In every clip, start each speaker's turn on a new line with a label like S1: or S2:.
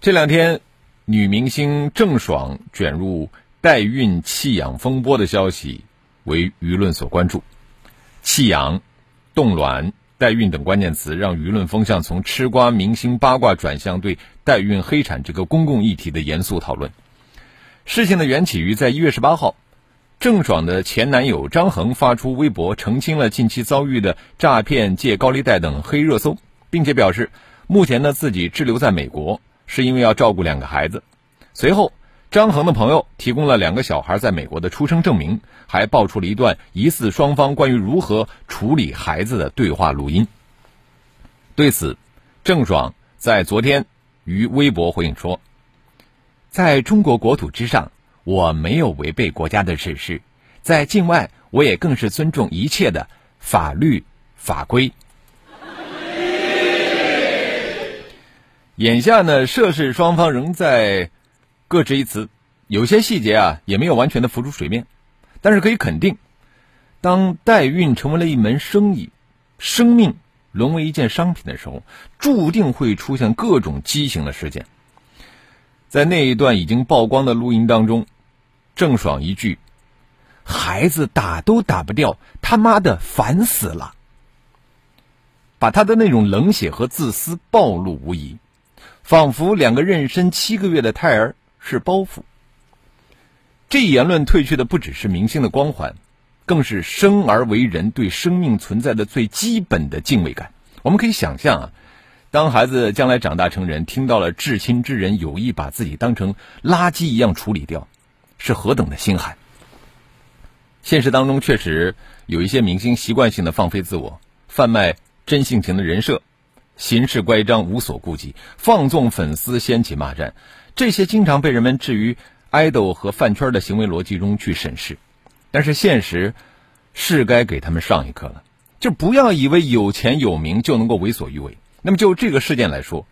S1: 这两天，女明星郑爽卷入代孕弃养风波的消息为舆论所关注。弃养、冻卵、代孕等关键词让舆论风向从吃瓜明星八卦转向对代孕黑产这个公共议题的严肃讨论。事情的缘起于在一月十八号，郑爽的前男友张恒发出微博澄清了近期遭遇的诈骗、借高利贷等黑热搜，并且表示目前呢自己滞留在美国。是因为要照顾两个孩子。随后，张恒的朋友提供了两个小孩在美国的出生证明，还爆出了一段疑似双方关于如何处理孩子的对话录音。对此，郑爽在昨天于微博回应说：“在中国国土之上，我没有违背国家的指示；在境外，我也更是尊重一切的法律法规。”眼下呢，涉事双方仍在各执一词，有些细节啊也没有完全的浮出水面。但是可以肯定，当代孕成为了一门生意，生命沦为一件商品的时候，注定会出现各种畸形的事件。在那一段已经曝光的录音当中，郑爽一句“孩子打都打不掉，他妈的烦死了”，把他的那种冷血和自私暴露无遗。仿佛两个妊娠七个月的胎儿是包袱。这一言论褪去的不只是明星的光环，更是生而为人对生命存在的最基本的敬畏感。我们可以想象啊，当孩子将来长大成人，听到了至亲之人有意把自己当成垃圾一样处理掉，是何等的心寒。现实当中确实有一些明星习惯性的放飞自我，贩卖真性情的人设。行事乖张，无所顾忌，放纵粉丝，掀起骂战，这些经常被人们置于爱豆和饭圈的行为逻辑中去审视。但是现实是该给他们上一课了，就不要以为有钱有名就能够为所欲为。那么就这个事件来说，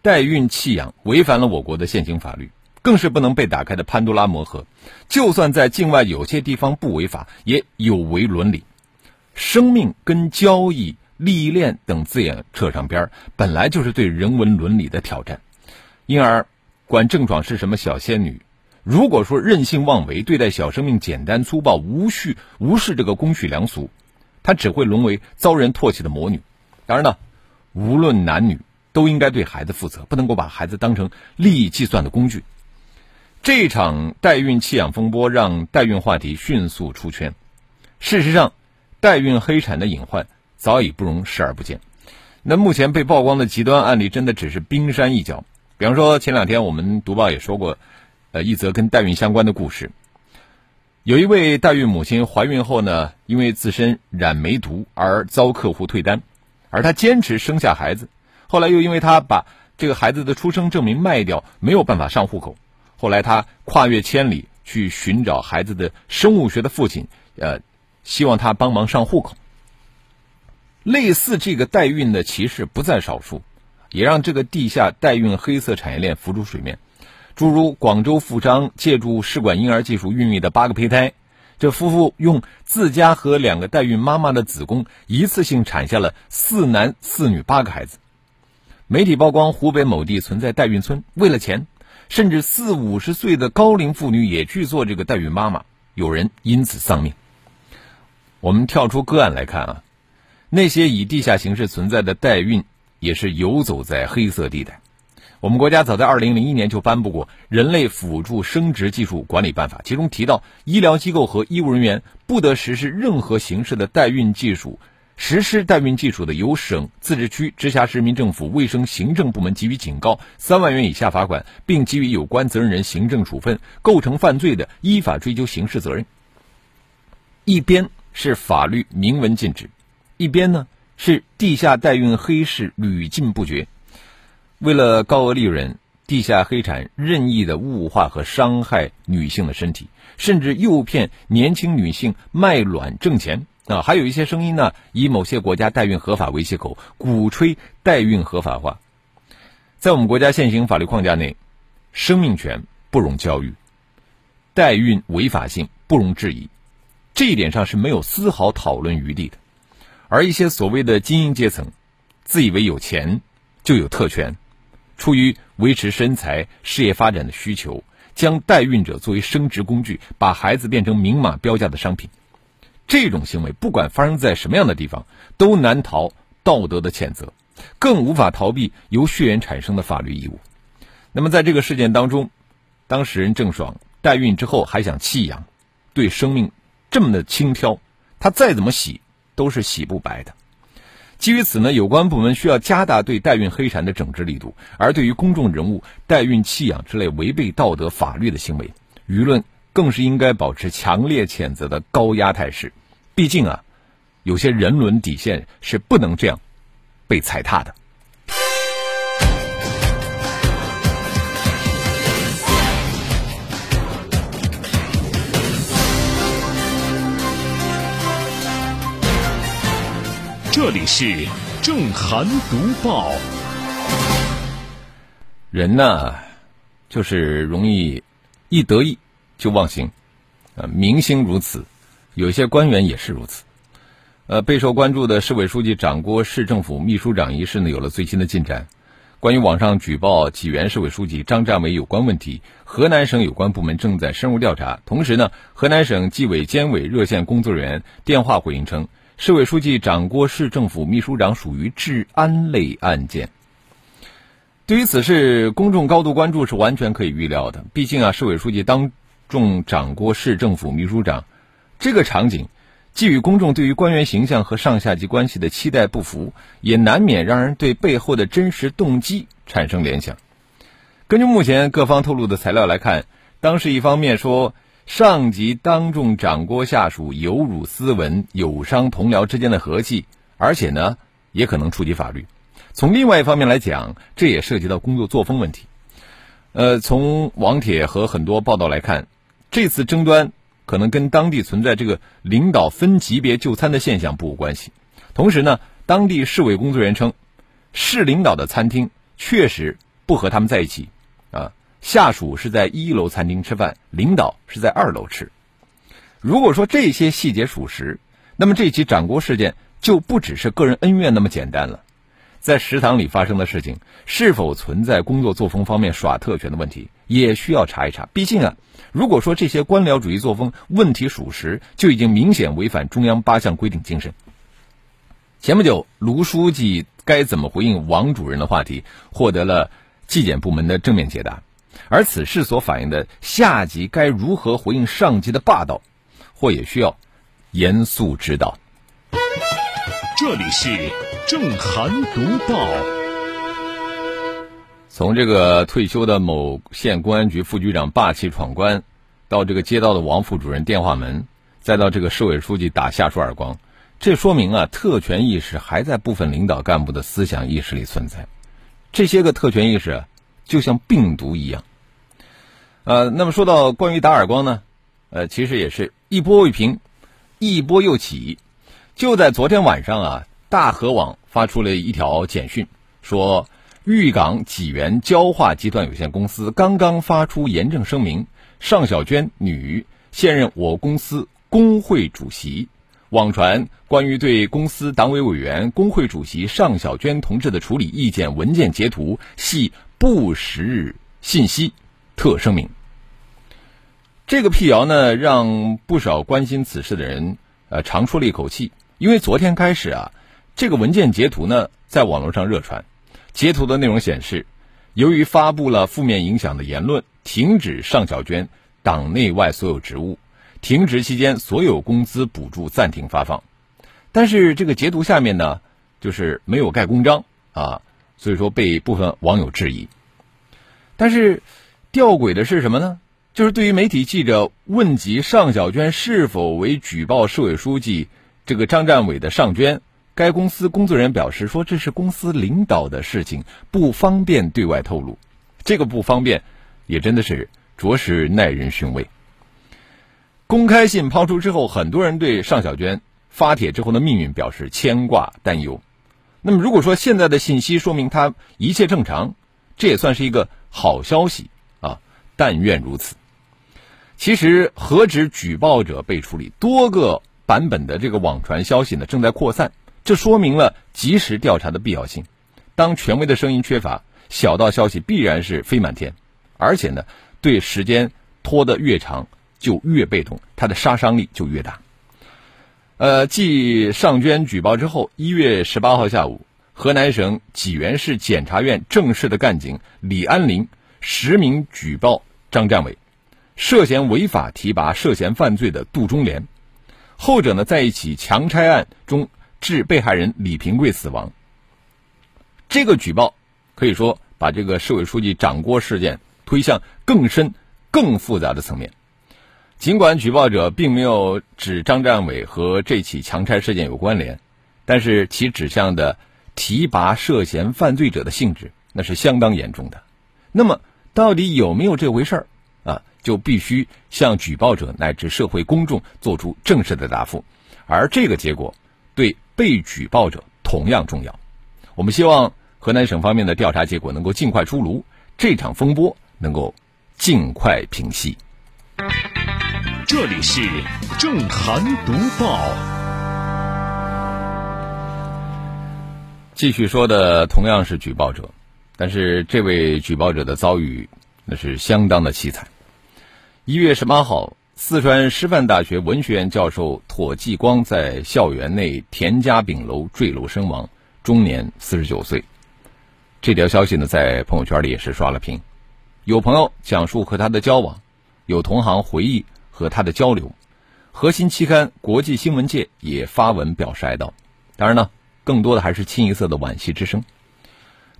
S1: 代孕弃养违反了我国的现行法律，更是不能被打开的潘多拉魔盒。就算在境外有些地方不违法，也有违伦理。生命跟交易。历练等字眼扯上边儿，本来就是对人文伦理的挑战，因而管郑爽是什么小仙女，如果说任性妄为，对待小生命简单粗暴，无序无视这个公序良俗，她只会沦为遭人唾弃的魔女。当然呢，无论男女都应该对孩子负责，不能够把孩子当成利益计算的工具。这场代孕弃养风波让代孕话题迅速出圈。事实上，代孕黑产的隐患。早已不容视而不见。那目前被曝光的极端案例，真的只是冰山一角。比方说，前两天我们读报也说过，呃，一则跟代孕相关的故事。有一位代孕母亲怀孕后呢，因为自身染梅毒而遭客户退单，而她坚持生下孩子。后来又因为她把这个孩子的出生证明卖掉，没有办法上户口。后来她跨越千里去寻找孩子的生物学的父亲，呃，希望他帮忙上户口。类似这个代孕的歧视不在少数，也让这个地下代孕黑色产业链浮出水面。诸如广州富商借助试管婴儿技术孕育的八个胚胎，这夫妇用自家和两个代孕妈妈的子宫一次性产下了四男四女八个孩子。媒体曝光湖北某地存在代孕村，为了钱，甚至四五十岁的高龄妇女也去做这个代孕妈妈，有人因此丧命。我们跳出个案来看啊。那些以地下形式存在的代孕，也是游走在黑色地带。我们国家早在二零零一年就颁布过《人类辅助生殖技术管理办法》，其中提到，医疗机构和医务人员不得实施任何形式的代孕技术。实施代孕技术的，由省、自治区、直辖市人民政府卫生行政部门给予警告三万元以下罚款，并给予有关责任人行政处分；构成犯罪的，依法追究刑事责任。一边是法律明文禁止。一边呢是地下代孕黑市屡禁不绝，为了高额利润，地下黑产任意的物化和伤害女性的身体，甚至诱骗年轻女性卖卵挣钱啊！还有一些声音呢，以某些国家代孕合法为借口，鼓吹代孕合法化。在我们国家现行法律框架内，生命权不容教育，代孕违法性不容置疑，这一点上是没有丝毫讨论余地的。而一些所谓的精英阶层，自以为有钱就有特权。出于维持身材、事业发展的需求，将代孕者作为生殖工具，把孩子变成明码标价的商品，这种行为不管发生在什么样的地方，都难逃道德的谴责，更无法逃避由血缘产生的法律义务。那么，在这个事件当中，当事人郑爽代孕之后还想弃养，对生命这么的轻佻，她再怎么洗都是洗不白的。基于此呢，有关部门需要加大对代孕黑产的整治力度，而对于公众人物代孕弃养之类违背道德法律的行为，舆论更是应该保持强烈谴责的高压态势。毕竟啊，有些人伦底线是不能这样被踩踏的。
S2: 这里是正涵读报。
S1: 人呢，就是容易一得意就忘形，呃，明星如此，有些官员也是如此。呃，备受关注的市委书记掌锅市政府秘书长一事呢，有了最新的进展。关于网上举报济源市委书记张占伟有关问题，河南省有关部门正在深入调查。同时呢，河南省纪委监委热线工作人员电话回应称。市委书记掌锅市政府秘书长属于治安类案件。对于此事，公众高度关注是完全可以预料的。毕竟啊，市委书记当众掌锅市政府秘书长，这个场景，既与公众对于官员形象和上下级关系的期待不符，也难免让人对背后的真实动机产生联想。根据目前各方透露的材料来看，当时一方面说。上级当众掌掴下属，有辱斯文，有伤同僚之间的和气，而且呢，也可能触及法律。从另外一方面来讲，这也涉及到工作作风问题。呃，从网帖和很多报道来看，这次争端可能跟当地存在这个领导分级别就餐的现象不无关系。同时呢，当地市委工作人员称，市领导的餐厅确实不和他们在一起，下属是在一楼餐厅吃饭，领导是在二楼吃。如果说这些细节属实，那么这起掌锅事件就不只是个人恩怨那么简单了。在食堂里发生的事情，是否存在工作作风方面耍特权的问题，也需要查一查。毕竟啊，如果说这些官僚主义作风问题属实，就已经明显违反中央八项规定精神。前不久，卢书记该怎么回应王主任的话题，获得了纪检部门的正面解答。而此事所反映的下级该如何回应上级的霸道，或也需要严肃指导。
S2: 这里是正涵读报。
S1: 从这个退休的某县公安局副局长霸气闯关，到这个街道的王副主任电话门，再到这个市委书记打下属耳光，这说明啊，特权意识还在部分领导干部的思想意识里存在。这些个特权意识。就像病毒一样，呃，那么说到关于打耳光呢，呃，其实也是一波未平，一波又起。就在昨天晚上啊，大河网发出了一条简讯，说豫港济源焦化集团有限公司刚刚发出严正声明，尚小娟女，现任我公司工会主席，网传关于对公司党委委员、工会主席尚小娟同志的处理意见文件截图系。不实信息，特声明。这个辟谣呢，让不少关心此事的人呃长出了一口气，因为昨天开始啊，这个文件截图呢在网络上热传。截图的内容显示，由于发布了负面影响的言论，停止尚小娟党内外所有职务，停职期间所有工资补助暂停发放。但是这个截图下面呢，就是没有盖公章啊。所以说被部分网友质疑，但是吊诡的是什么呢？就是对于媒体记者问及尚小娟是否为举报市委书记这个张占伟的上娟，该公司工作人员表示说这是公司领导的事情，不方便对外透露。这个不方便，也真的是着实耐人寻味。公开信抛出之后，很多人对尚小娟发帖之后的命运表示牵挂担忧。那么，如果说现在的信息说明她一切正常，这也算是一个好消息！但愿如此。其实，何止举报者被处理，多个版本的这个网传消息呢正在扩散，这说明了及时调查的必要性。当权威的声音缺乏，小道消息必然是飞满天，而且呢，对时间拖得越长。就越被动，它的杀伤力就越大。呃，继尚娟举报之后，一月十八号下午，河南省济源市检察院正式的干警李安林实名举报张占伟，涉嫌违法提拔涉嫌犯罪的杜忠莲，后者呢在一起强拆案中致被害人李平贵死亡。这个举报可以说把这个市委书记掌掴事件推向更深、更复杂的层面。尽管举报者并没有指张占伟和这起强拆事件有关联，但是其指向的提拔涉嫌犯罪者的性质那是相当严重的。那么，到底有没有这回事儿啊？就必须向举报者乃至社会公众做出正式的答复。而这个结果对被举报者同样重要。我们希望河南省方面的调查结果能够尽快出炉，这场风波能够尽快平息。
S2: 这里是正涵读报。
S1: 继续说的同样是举报者，但是这位举报者的遭遇那是相当的凄惨。一月十八号，四川师范大学文学院教授妥继光在校园内田家炳楼坠楼身亡，终年四十九岁。这条消息呢，在朋友圈里也是刷了屏。有朋友讲述和他的交往，有同行回忆。和他的交流，核心期刊《国际新闻界》也发文表示哀悼。当然呢，更多的还是清一色的惋惜之声。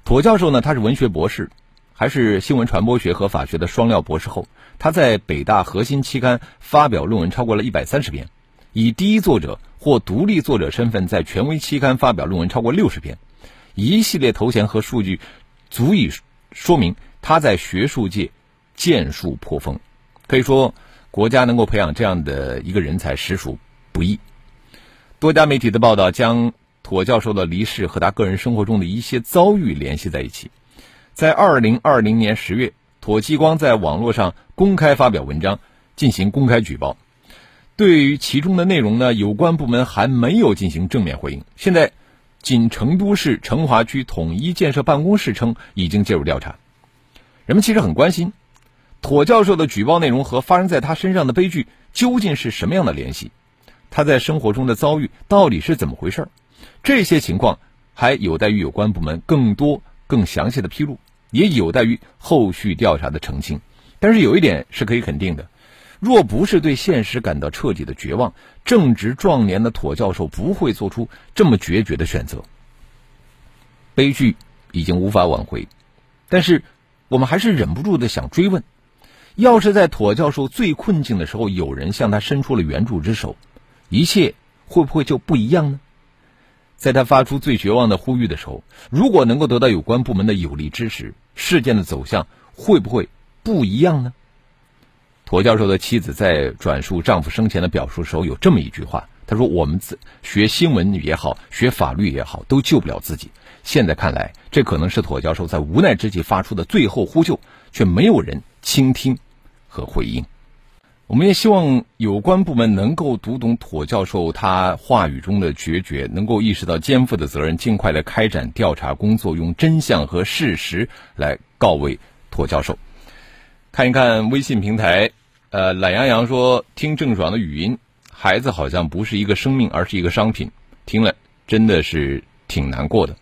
S1: 妥教授呢，他是文学博士，还是新闻传播学和法学的双料博士后。他在北大核心期刊发表论文超过了一百三十篇，以第一作者或独立作者身份在权威期刊发表论文超过六十篇，一系列头衔和数据，足以说明他在学术界建树颇丰。可以说。国家能够培养这样的一个人才，实属不易。多家媒体的报道将妥教授的离世和他个人生活中的一些遭遇联系在一起。在二零二零年十月，妥继光在网络上公开发表文章，进行公开举报。对于其中的内容呢，有关部门还没有进行正面回应。现在，仅成都市成华区统一建设办公室称已经介入调查。人们其实很关心。妥教授的举报内容和发生在他身上的悲剧究竟是什么样的联系？他在生活中的遭遇到底是怎么回事？这些情况还有待于有关部门更多、更详细的披露，也有待于后续调查的澄清。但是有一点是可以肯定的：若不是对现实感到彻底的绝望，正值壮年的妥教授不会做出这么决绝的选择。悲剧已经无法挽回，但是我们还是忍不住的想追问。要是在妥教授最困境的时候，有人向他伸出了援助之手，一切会不会就不一样呢？在他发出最绝望的呼吁的时候，如果能够得到有关部门的有力支持，事件的走向会不会不一样呢？妥教授的妻子在转述丈夫生前的表述时候，有这么一句话：“她说，我们学新闻也好，学法律也好，都救不了自己。现在看来，这可能是妥教授在无奈之际发出的最后呼救，却没有人。”倾听和回应，我们也希望有关部门能够读懂妥教授他话语中的决绝，能够意识到肩负的责任，尽快的开展调查工作，用真相和事实来告慰妥教授。看一看微信平台，呃，懒洋洋说听郑爽的语音，孩子好像不是一个生命，而是一个商品，听了真的是挺难过的。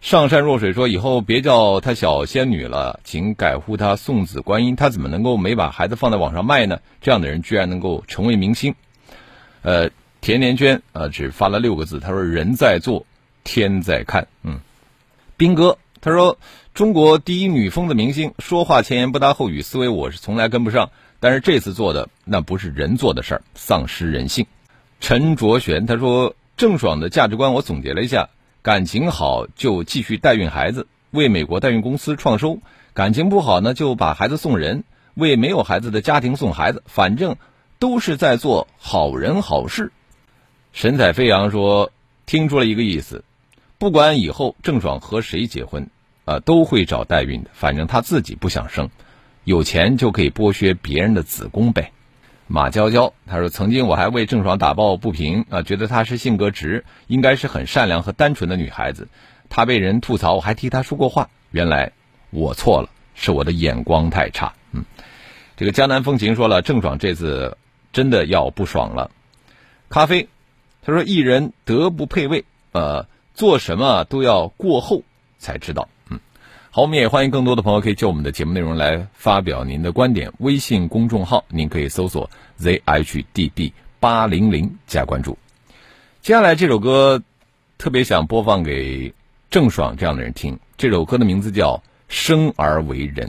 S1: 上善若水说：“以后别叫她小仙女了，请改呼她送子观音。她怎么能够没把孩子放在网上卖呢？这样的人居然能够成为明星。”呃，田连娟啊，只发了六个字，他说：“人在做，天在看。”嗯，兵哥他说：“中国第一女疯子明星，说话前言不搭后语，思维我是从来跟不上。但是这次做的那不是人做的事儿，丧失人性。”陈卓璇他说：“郑爽的价值观，我总结了一下。”感情好就继续代孕孩子，为美国代孕公司创收；感情不好呢，就把孩子送人，为没有孩子的家庭送孩子，反正都是在做好人好事。神采飞扬说，听出了一个意思，不管以后郑爽和谁结婚，啊，都会找代孕的，反正她自己不想生，有钱就可以剥削别人的子宫呗。马娇娇她说，曾经我还为郑爽打抱不平啊，觉得她是性格直，应该是很善良和单纯的女孩子。她被人吐槽，我还替她说过话。原来我错了，是我的眼光太差。嗯，这个江南风情说了，郑爽这次真的要不爽了。咖啡，他说艺人德不配位，呃，做什么都要过后才知道。好，我们也欢迎更多的朋友可以就我们的节目内容来发表您的观点。微信公众号您可以搜索 zhdb 八零零加关注。接下来这首歌特别想播放给。郑爽这样的人听这首歌的名字叫《生而为人》。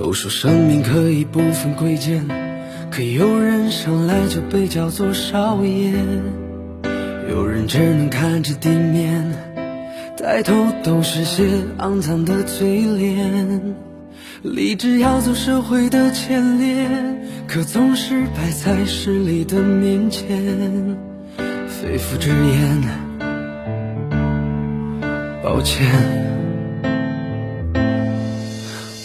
S3: 都说生命可以不分贵贱，可有人生来就被叫做少爷。有人只能看着地面，抬头都是些肮脏的嘴脸。立志要走社会的前列，可总是摆在势力的面前。肺腑之言，抱歉。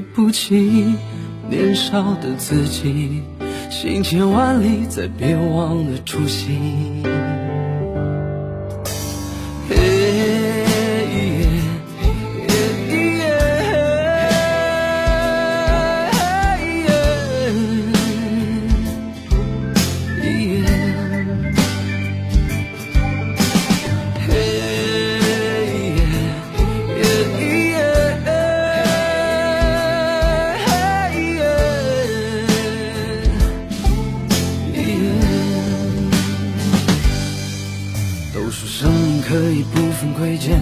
S3: 不起，年少的自己。行千万里，再别忘了初心。贵贱，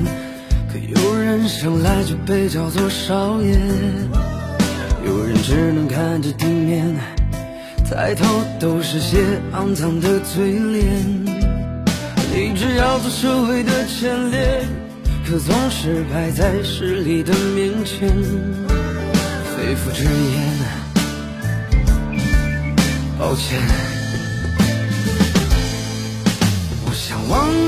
S3: 可有人生来就被叫做少爷，有人只能看着地面，抬头都是些肮脏的嘴脸。立志要做社会的前列，可总是摆在势力的面前。肺腑之言，抱歉。我想忘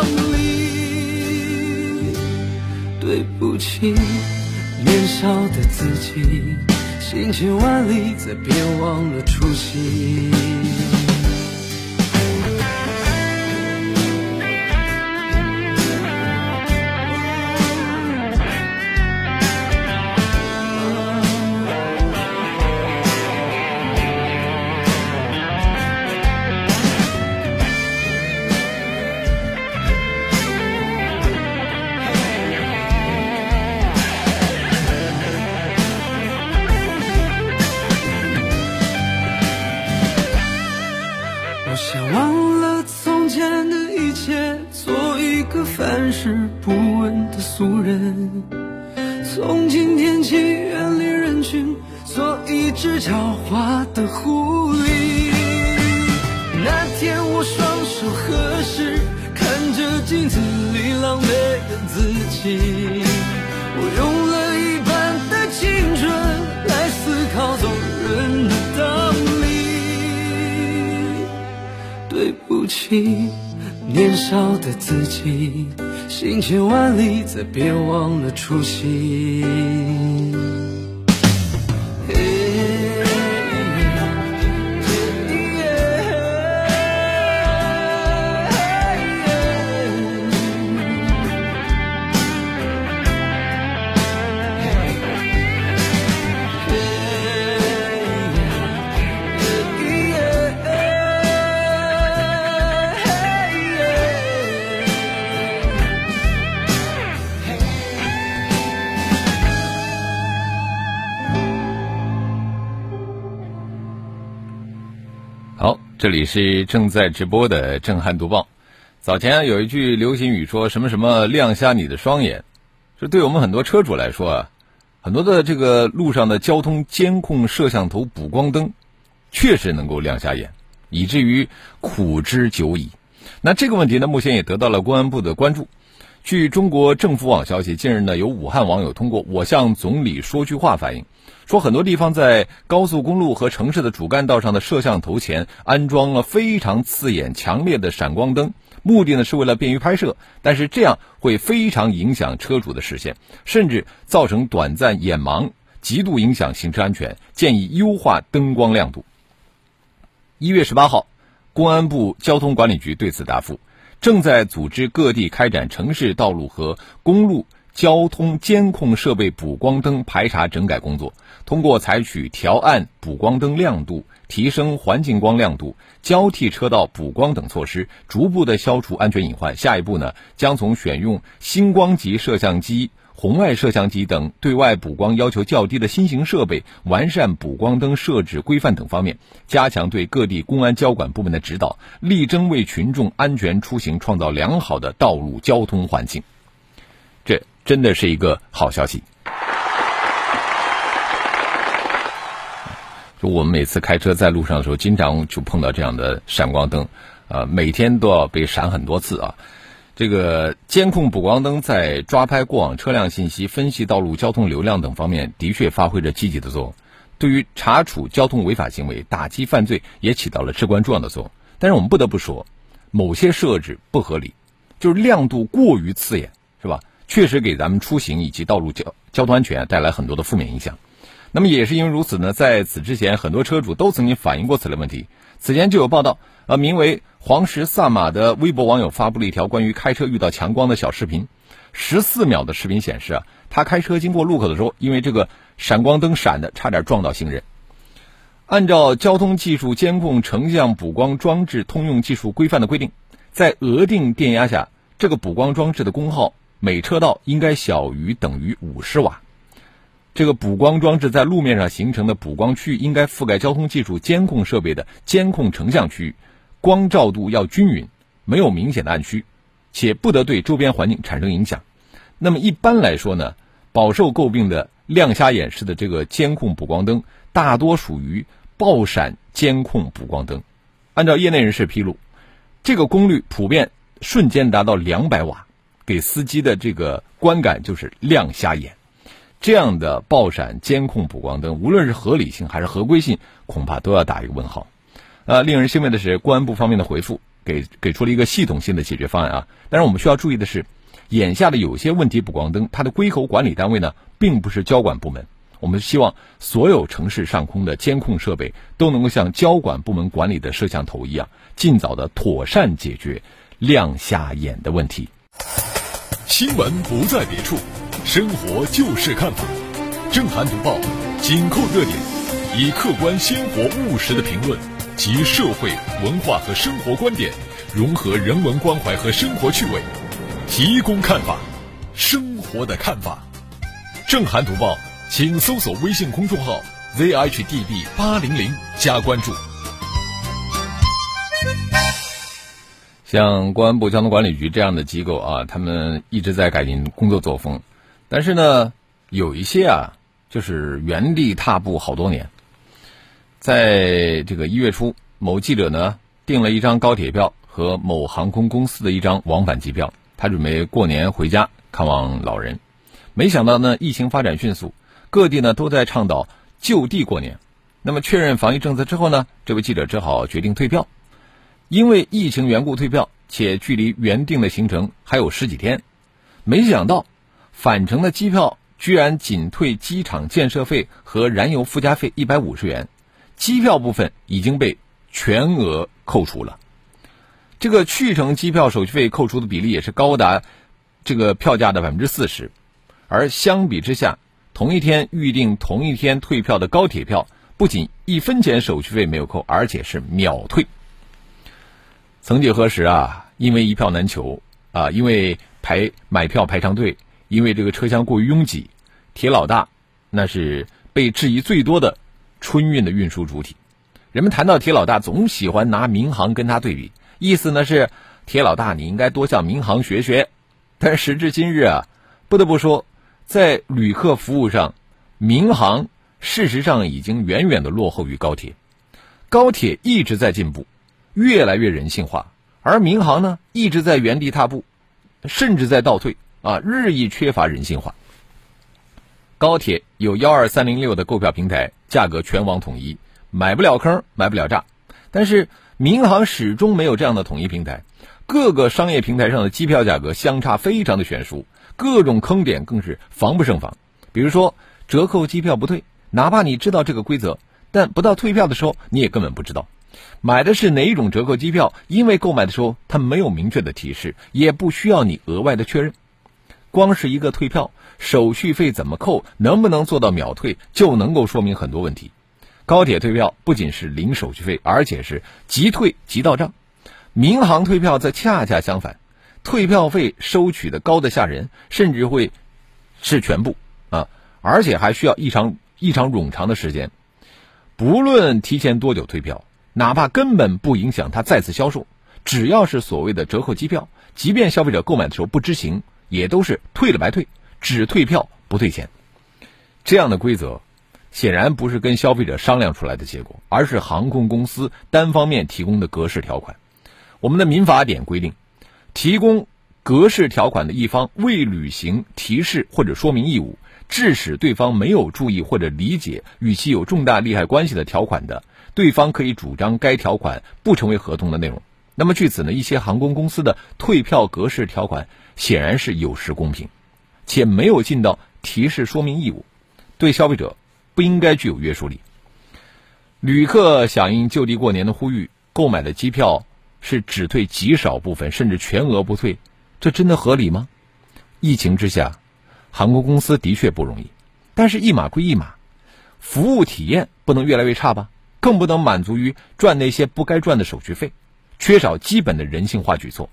S3: 理。对不起，年少的自己。行千万里，再别忘了初心。别忘了初心。
S1: 这里是正在直播的震撼读报。早前有一句流行语说什么什么亮瞎你的双眼，这对我们很多车主来说啊，很多的这个路上的交通监控摄像头补光灯，确实能够亮瞎眼，以至于苦之久矣。那这个问题呢，目前也得到了公安部的关注。据中国政府网消息，近日呢，有武汉网友通过“我向总理说句话”反映。说很多地方在高速公路和城市的主干道上的摄像头前安装了非常刺眼、强烈的闪光灯，目的呢是为了便于拍摄，但是这样会非常影响车主的视线，甚至造成短暂眼盲，极度影响行车安全。建议优化灯光亮度。一月十八号，公安部交通管理局对此答复，正在组织各地开展城市道路和公路。交通监控设备补光灯排查整改工作，通过采取调暗补光灯亮度、提升环境光亮度、交替车道补光等措施，逐步的消除安全隐患。下一步呢，将从选用星光级摄像机、红外摄像机等对外补光要求较低的新型设备，完善补光灯设置规范等方面，加强对各地公安交管部门的指导，力争为群众安全出行创造良好的道路交通环境。真的是一个好消息。就我们每次开车在路上的时候，经常就碰到这样的闪光灯，啊，每天都要被闪很多次啊。这个监控补光灯在抓拍过往车辆信息、分析道路交通流量等方面，的确发挥着积极的作用。对于查处交通违法行为、打击犯罪，也起到了至关重要的作用。但是我们不得不说，某些设置不合理，就是亮度过于刺眼，是吧？确实给咱们出行以及道路交交通安全带来很多的负面影响。那么也是因为如此呢，在此之前，很多车主都曾经反映过此类问题。此前就有报道，呃，名为“黄石萨马”的微博网友发布了一条关于开车遇到强光的小视频。十四秒的视频显示啊，他开车经过路口的时候，因为这个闪光灯闪的，差点撞到行人。按照交通技术监控成像补光装置通用技术规范的规定，在额定电压下，这个补光装置的功耗。每车道应该小于等于五十瓦。这个补光装置在路面上形成的补光区域应该覆盖交通技术监控设备的监控成像区域，光照度要均匀，没有明显的暗区，且不得对周边环境产生影响。那么一般来说呢，饱受诟病的亮瞎眼式的这个监控补光灯，大多属于爆闪监控补光灯。按照业内人士披露，这个功率普遍瞬间达到两百瓦。给司机的这个观感就是亮瞎眼，这样的爆闪监控补光灯，无论是合理性还是合规性，恐怕都要打一个问号。呃，令人欣慰的是，公安部方面的回复给给出了一个系统性的解决方案啊。但是我们需要注意的是，眼下的有些问题补光灯，它的归口管理单位呢，并不是交管部门。我们希望所有城市上空的监控设备都能够像交管部门管理的摄像头一样，尽早的妥善解决亮瞎眼的问题。
S2: 新闻不在别处，生活就是看法。正涵读报，紧扣热点，以客观、鲜活、务实的评论及社会文化和生活观点，融合人文关怀和生活趣味，提供看法，生活的看法。正涵读报，请搜索微信公众号 zhdb 八零零加关注。
S1: 像公安部交通管理局这样的机构啊，他们一直在改进工作作风，但是呢，有一些啊，就是原地踏步好多年。在这个一月初，某记者呢订了一张高铁票和某航空公司的一张往返机票，他准备过年回家看望老人。没想到呢，疫情发展迅速，各地呢都在倡导就地过年。那么确认防疫政策之后呢，这位记者只好决定退票。因为疫情缘故退票，且距离原定的行程还有十几天，没想到返程的机票居然仅退机场建设费和燃油附加费一百五十元，机票部分已经被全额扣除了。这个去程机票手续费扣除的比例也是高达这个票价的百分之四十，而相比之下，同一天预订同一天退票的高铁票，不仅一分钱手续费没有扣，而且是秒退。曾几何时啊，因为一票难求啊，因为排买票排长队，因为这个车厢过于拥挤，铁老大那是被质疑最多的春运的运输主体。人们谈到铁老大，总喜欢拿民航跟他对比，意思呢是铁老大你应该多向民航学学。但时至今日啊，不得不说，在旅客服务上，民航事实上已经远远的落后于高铁。高铁一直在进步。越来越人性化，而民航呢一直在原地踏步，甚至在倒退啊，日益缺乏人性化。高铁有幺二三零六的购票平台，价格全网统一，买不了坑，买不了炸。但是民航始终没有这样的统一平台，各个商业平台上的机票价格相差非常的悬殊，各种坑点更是防不胜防。比如说折扣机票不退，哪怕你知道这个规则，但不到退票的时候，你也根本不知道。买的是哪一种折扣机票？因为购买的时候它没有明确的提示，也不需要你额外的确认。光是一个退票，手续费怎么扣，能不能做到秒退，就能够说明很多问题。高铁退票不仅是零手续费，而且是即退即到账。民航退票则恰恰相反，退票费收取的高的吓人，甚至会是全部啊，而且还需要一场一场冗长的时间。不论提前多久退票。哪怕根本不影响他再次销售，只要是所谓的折扣机票，即便消费者购买的时候不知情，也都是退了白退，只退票不退钱。这样的规则显然不是跟消费者商量出来的结果，而是航空公司单方面提供的格式条款。我们的民法典规定，提供格式条款的一方未履行提示或者说明义务，致使对方没有注意或者理解与其有重大利害关系的条款的。对方可以主张该条款不成为合同的内容。那么，据此呢，一些航空公司的退票格式条款显然是有失公平，且没有尽到提示说明义务，对消费者不应该具有约束力。旅客响应就地过年的呼吁，购买的机票是只退极少部分，甚至全额不退，这真的合理吗？疫情之下，航空公司的确不容易，但是一码归一码，服务体验不能越来越差吧？更不能满足于赚那些不该赚的手续费，缺少基本的人性化举措。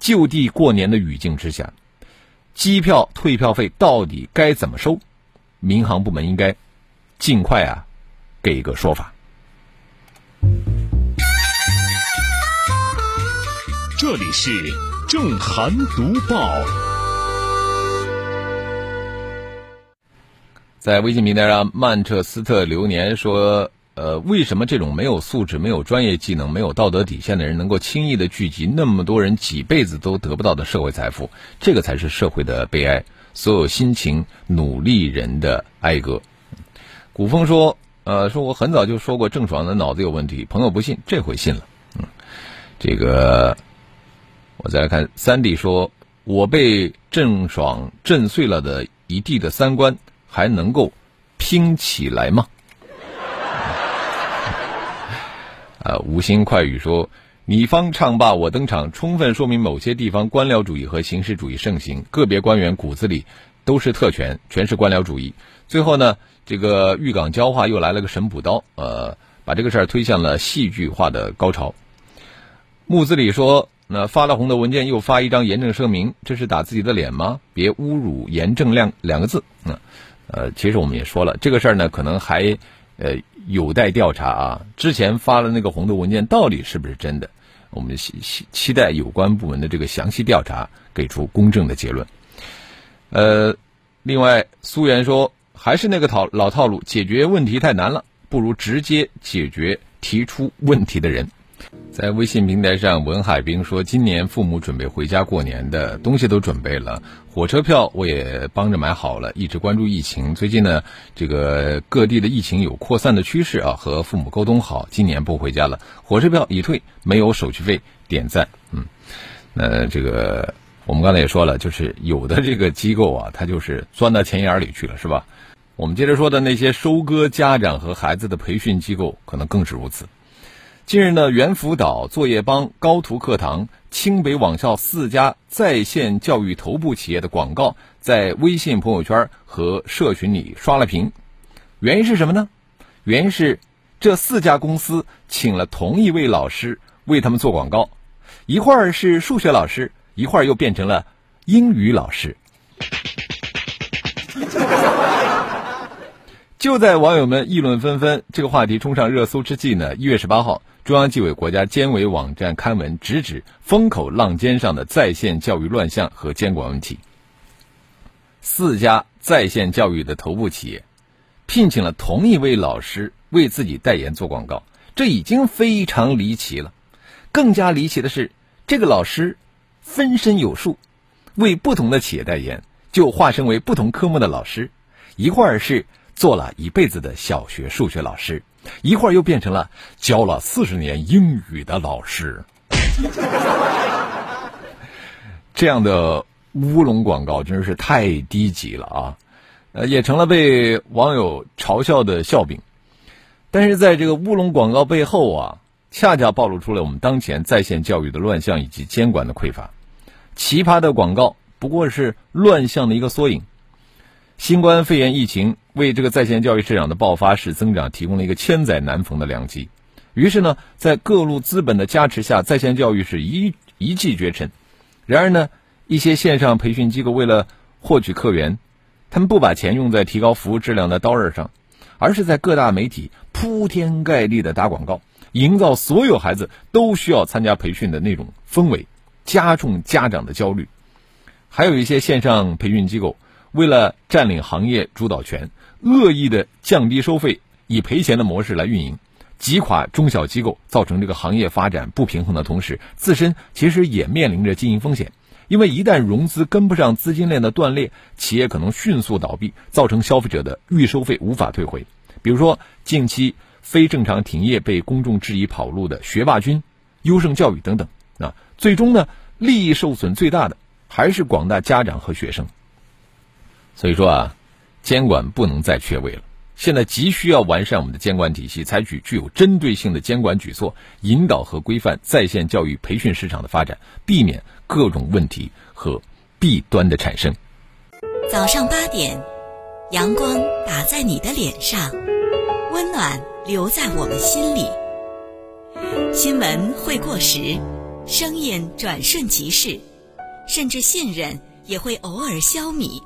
S1: 就地过年的语境之下，机票退票费到底该怎么收？民航部门应该尽快啊，给一个说法。
S2: 这里是正涵读报，
S1: 在微信平台上，曼彻斯特流年说。呃，为什么这种没有素质、没有专业技能、没有道德底线的人，能够轻易的聚集那么多人几辈子都得不到的社会财富？这个才是社会的悲哀，所有辛勤努力人的哀歌。古风说，呃，说我很早就说过郑爽的脑子有问题，朋友不信，这回信了。嗯，这个我再来看三弟说，我被郑爽震碎了的一地的三观，还能够拼起来吗？呃，无心快语说：“你方唱罢我登场，充分说明某些地方官僚主义和形式主义盛行，个别官员骨子里都是特权，全是官僚主义。”最后呢，这个豫港交化又来了个神补刀，呃，把这个事儿推向了戏剧化的高潮。木子里说：“那发了红的文件又发一张严正声明，这是打自己的脸吗？别侮辱严正亮两个字。”嗯，呃，其实我们也说了，这个事儿呢，可能还。呃，有待调查啊！之前发了那个红头文件，到底是不是真的？我们期期期待有关部门的这个详细调查，给出公正的结论。呃，另外，苏源说，还是那个套老套路，解决问题太难了，不如直接解决提出问题的人。在微信平台上，文海兵说：“今年父母准备回家过年的东西都准备了，火车票我也帮着买好了。一直关注疫情，最近呢，这个各地的疫情有扩散的趋势啊，和父母沟通好，今年不回家了。火车票已退，没有手续费。点赞，嗯，那这个我们刚才也说了，就是有的这个机构啊，它就是钻到钱眼里去了，是吧？我们接着说的那些收割家长和孩子的培训机构，可能更是如此。”近日呢，猿辅导、作业帮、高途课堂、清北网校四家在线教育头部企业的广告在微信朋友圈和社群里刷了屏。原因是什么呢？原因是这四家公司请了同一位老师为他们做广告，一会儿是数学老师，一会儿又变成了英语老师。就在网友们议论纷纷、这个话题冲上热搜之际呢，一月十八号。中央纪委国家监委网站刊文直指风口浪尖上的在线教育乱象和监管问题。四家在线教育的头部企业聘请了同一位老师为自己代言做广告，这已经非常离奇了。更加离奇的是，这个老师分身有术，为不同的企业代言，就化身为不同科目的老师。一会儿是做了一辈子的小学数学老师。一会儿又变成了教了四十年英语的老师，这样的乌龙广告真是太低级了啊！呃，也成了被网友嘲笑的笑柄。但是在这个乌龙广告背后啊，恰恰暴露出了我们当前在线教育的乱象以及监管的匮乏。奇葩的广告不过是乱象的一个缩影。新冠肺炎疫情为这个在线教育市场的爆发式增长提供了一个千载难逢的良机。于是呢，在各路资本的加持下，在线教育是一一骑绝尘。然而呢，一些线上培训机构为了获取客源，他们不把钱用在提高服务质量的刀刃上，而是在各大媒体铺天盖地的打广告，营造所有孩子都需要参加培训的那种氛围，加重家长的焦虑。还有一些线上培训机构。为了占领行业主导权，恶意的降低收费，以赔钱的模式来运营，挤垮中小机构，造成这个行业发展不平衡的同时，自身其实也面临着经营风险。因为一旦融资跟不上资金链的断裂，企业可能迅速倒闭，造成消费者的预收费无法退回。比如说，近期非正常停业被公众质疑跑路的学霸君、优胜教育等等，啊，最终呢，利益受损最大的还是广大家长和学生。所以说啊，监管不能再缺位了。现在急需要完善我们的监管体系，采取具有针对性的监管举措，引导和规范在线教育培训市场的发展，避免各种问题和弊端的产生。
S4: 早上八点，阳光打在你的脸上，温暖留在我们心里。新闻会过时，声音转瞬即逝，甚至信任也会偶尔消弭。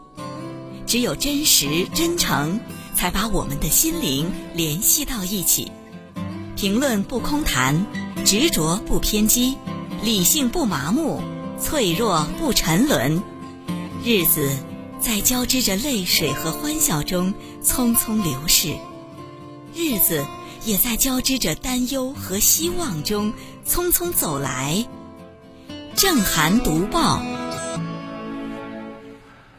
S4: 只有真实真诚，才把我们的心灵联系到一起。评论不空谈，执着不偏激，理性不麻木，脆弱不沉沦。日子在交织着泪水和欢笑中匆匆流逝，日子也在交织着担忧和希望中匆匆走来。正涵读报，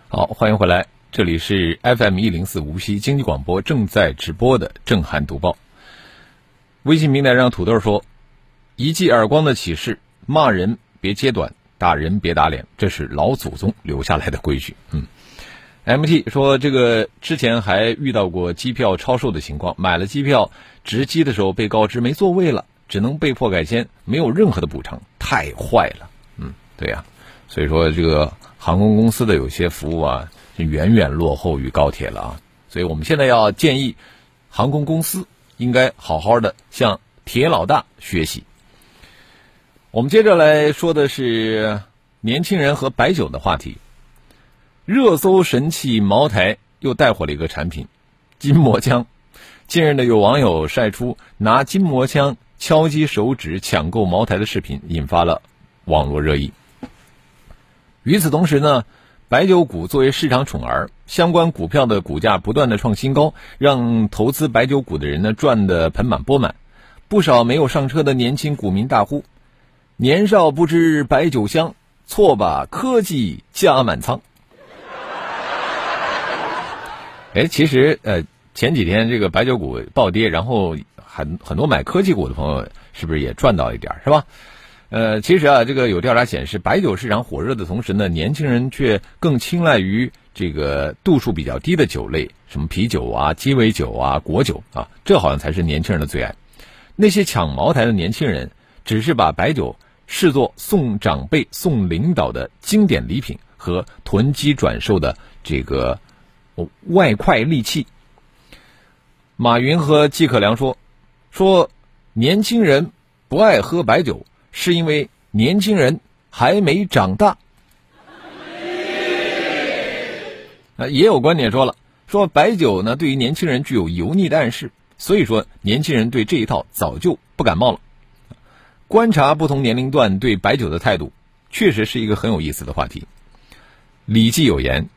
S1: 好，欢迎回来。这里是 FM 一零四无锡经济广播正在直播的震撼读报。微信平台上土豆说：“一记耳光的启示，骂人别揭短，打人别打脸，这是老祖宗留下来的规矩。”嗯，MT 说这个之前还遇到过机票超售的情况，买了机票值机的时候被告知没座位了，只能被迫改签，没有任何的补偿，太坏了。嗯，对呀，所以说这个航空公司的有些服务啊。远远落后于高铁了啊！所以我们现在要建议航空公司应该好好的向铁老大学习。我们接着来说的是年轻人和白酒的话题。热搜神器茅台又带火了一个产品——筋膜枪。近日呢，有网友晒出拿筋膜枪敲击手指抢购茅台的视频引发了网络热议。与此同时呢，白酒股作为市场宠儿，相关股票的股价不断的创新高，让投资白酒股的人呢赚得盆满钵满。不少没有上车的年轻股民大呼：“年少不知白酒香，错把科技加满仓。”哎，其实呃，前几天这个白酒股暴跌，然后很很多买科技股的朋友是不是也赚到一点是吧？呃，其实啊，这个有调查显示，白酒市场火热的同时呢，年轻人却更青睐于这个度数比较低的酒类，什么啤酒啊、鸡尾酒啊、果酒啊，这好像才是年轻人的最爱。那些抢茅台的年轻人，只是把白酒视作送长辈、送领导的经典礼品和囤积转售的这个。外快利器。马云和季克良说：“说年轻人不爱喝白酒，是因为年轻人还没长大。”啊，也有观点说了，说白酒呢对于年轻人具有油腻的暗示，所以说年轻人对这一套早就不感冒了。观察不同年龄段对白酒的态度，确实是一个很有意思的话题。《礼记》有言。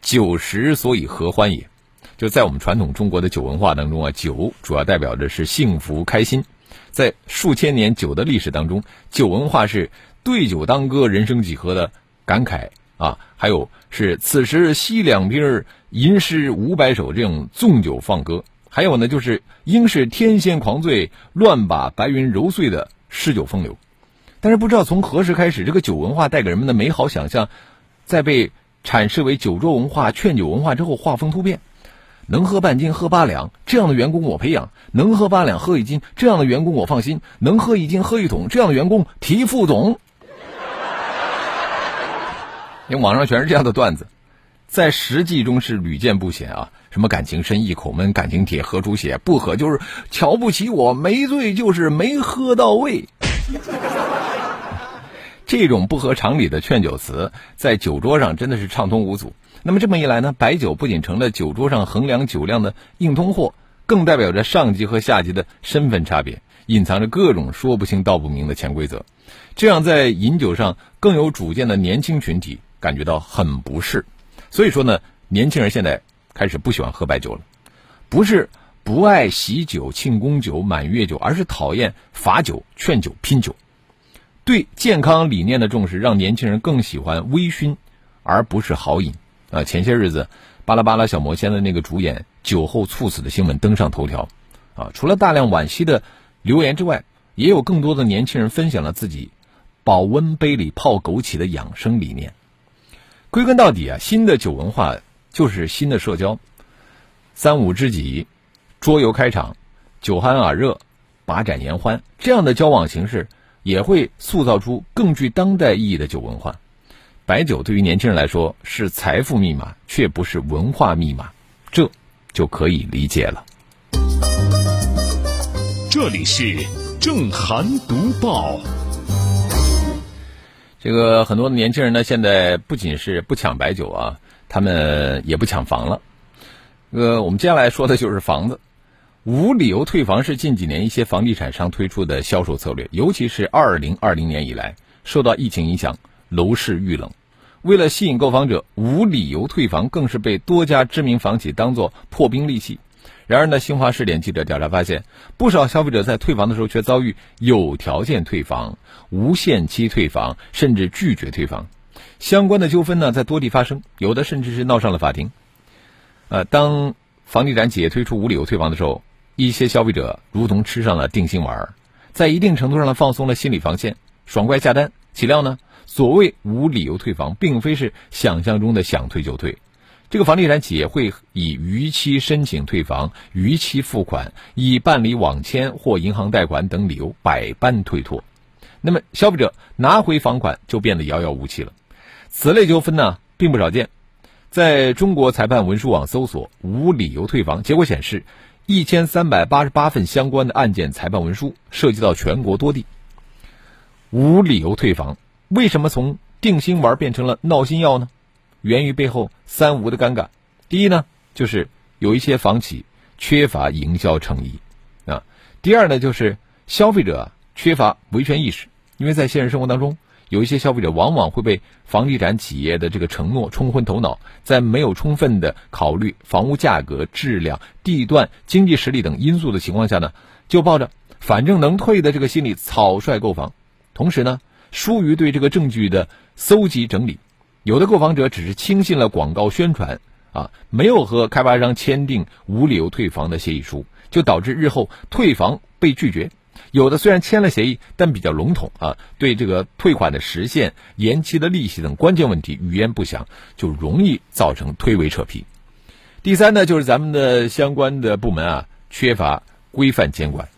S1: 酒食所以合欢也，就在我们传统中国的酒文化当中啊，酒主要代表的是幸福开心。在数千年酒的历史当中，酒文化是对酒当歌、人生几何的感慨啊，还有是此时西两瓶吟诗五百首这种纵酒放歌，还有呢就是应是天仙狂醉，乱把白云揉碎的诗酒风流。但是不知道从何时开始，这个酒文化带给人们的美好想象，在被。阐释为酒桌文化、劝酒文化之后，画风突变。能喝半斤喝八两，这样的员工我培养；能喝八两喝一斤，这样的员工我放心；能喝一斤喝一桶，这样的员工提副总。因为网上全是这样的段子，在实际中是屡见不鲜啊！什么感情深一口闷，感情铁喝出血，不喝就是瞧不起我，没醉就是没喝到位。这种不合常理的劝酒词，在酒桌上真的是畅通无阻。那么这么一来呢，白酒不仅成了酒桌上衡量酒量的硬通货，更代表着上级和下级的身份差别，隐藏着各种说不清道不明的潜规则。这样在饮酒上更有主见的年轻群体感觉到很不适。所以说呢，年轻人现在开始不喜欢喝白酒了，不是不爱喜酒、庆功酒、满月酒，而是讨厌罚酒、劝酒、拼酒。对健康理念的重视，让年轻人更喜欢微醺，而不是豪饮。啊，前些日子，巴拉巴拉小魔仙的那个主演酒后猝死的新闻登上头条。啊，除了大量惋惜的留言之外，也有更多的年轻人分享了自己保温杯里泡枸杞的养生理念。归根到底啊，新的酒文化就是新的社交。三五知己，桌游开场，酒酣耳热，把盏言欢，这样的交往形式。也会塑造出更具当代意义的酒文化。白酒对于年轻人来说是财富密码，却不是文化密码，这就可以理解了。
S2: 这里是正涵读报。
S1: 这个很多的年轻人呢，现在不仅是不抢白酒啊，他们也不抢房了。呃，我们接下来说的就是房子。无理由退房是近几年一些房地产商推出的销售策略，尤其是二零二零年以来，受到疫情影响，楼市遇冷，为了吸引购房者，无理由退房更是被多家知名房企当作破冰利器。然而呢，新华视点记者调查发现，不少消费者在退房的时候却遭遇有条件退房、无限期退房，甚至拒绝退房，相关的纠纷呢在多地发生，有的甚至是闹上了法庭。呃，当房地产企业推出无理由退房的时候，一些消费者如同吃上了定心丸，在一定程度上呢放松了心理防线，爽快下单。岂料呢，所谓无理由退房，并非是想象中的想退就退。这个房地产企业会以逾期申请退房、逾期付款、以办理网签或银行贷款等理由百般推脱，那么消费者拿回房款就变得遥遥无期了。此类纠纷呢，并不少见。在中国裁判文书网搜索“无理由退房”，结果显示。一千三百八十八份相关的案件裁判文书涉及到全国多地，无理由退房，为什么从定心丸变成了闹心药呢？源于背后三无的尴尬。第一呢，就是有一些房企缺乏营销诚意啊；第二呢，就是消费者缺乏维权意识，因为在现实生活当中，有一些消费者往往会被房地产企业的这个承诺冲昏头脑，在没有充分的考虑房屋价格、质量、地段、经济实力等因素的情况下呢，就抱着反正能退的这个心理草率购房，同时呢，疏于对这个证据的搜集整理，有的购房者只是轻信了广告宣传啊，没有和开发商签订无理由退房的协议书，就导致日后退房被拒绝。有的虽然签了协议，但比较笼统啊，对这个退款的时限、延期的利息等关键问题语焉不详，就容易造成推诿扯皮。第三呢，就是咱们的相关的部门啊，缺乏规范监管，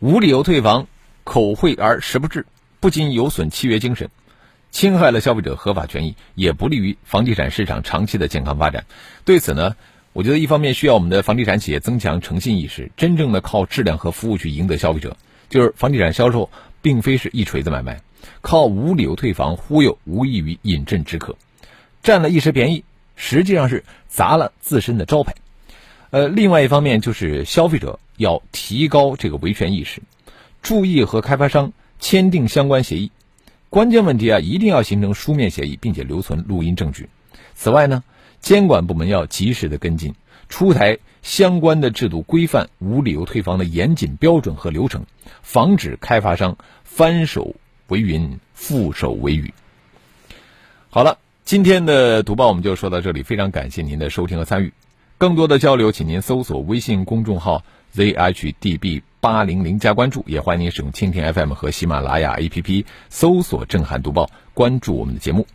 S1: 无理由退房、口惠而实不至，不仅有损契约精神，侵害了消费者合法权益，也不利于房地产市场长期的健康发展。对此呢？我觉得一方面需要我们的房地产企业增强诚信意识，真正的靠质量和服务去赢得消费者。就是房地产销售并非是一锤子买卖，靠无理由退房忽悠无异于饮鸩止渴，占了一时便宜，实际上是砸了自身的招牌。呃，另外一方面就是消费者要提高这个维权意识，注意和开发商签订相关协议，关键问题啊一定要形成书面协议，并且留存录音证据。此外呢。监管部门要及时的跟进，出台相关的制度规范无理由退房的严谨标准和流程，防止开发商翻手为云，覆手为雨。好了，今天的读报我们就说到这里，非常感谢您的收听和参与。更多的交流，请您搜索微信公众号 zhdb 八零零加关注，也欢迎您使用蜻蜓 FM 和喜马拉雅 APP 搜索“震撼读报”，关注我们的节目。